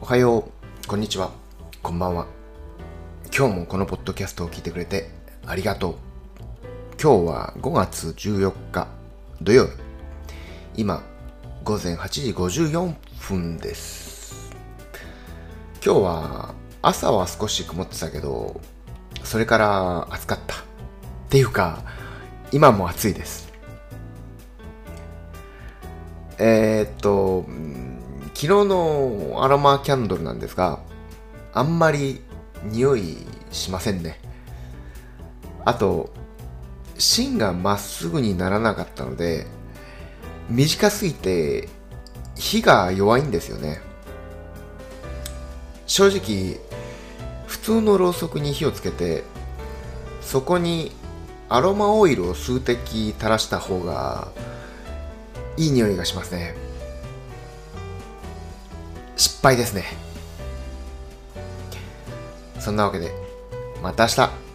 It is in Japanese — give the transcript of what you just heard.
おはよう、こんにちは、こんばんは。今日もこのポッドキャストを聞いてくれてありがとう。今日は5月14日土曜日。今、午前8時54分です。今日は朝は少し曇ってたけど、それから暑かった。っていうか、今も暑いです。えー、っと、昨日のアロマキャンドルなんですが、あんまり匂いしませんね。あと、芯がまっすぐにならなかったので、短すぎて火が弱いんですよね。正直、普通のろうそくに火をつけて、そこにアロマオイルを数滴垂らした方がいい匂いがしますね。失敗ですね。そんなわけで、また明日。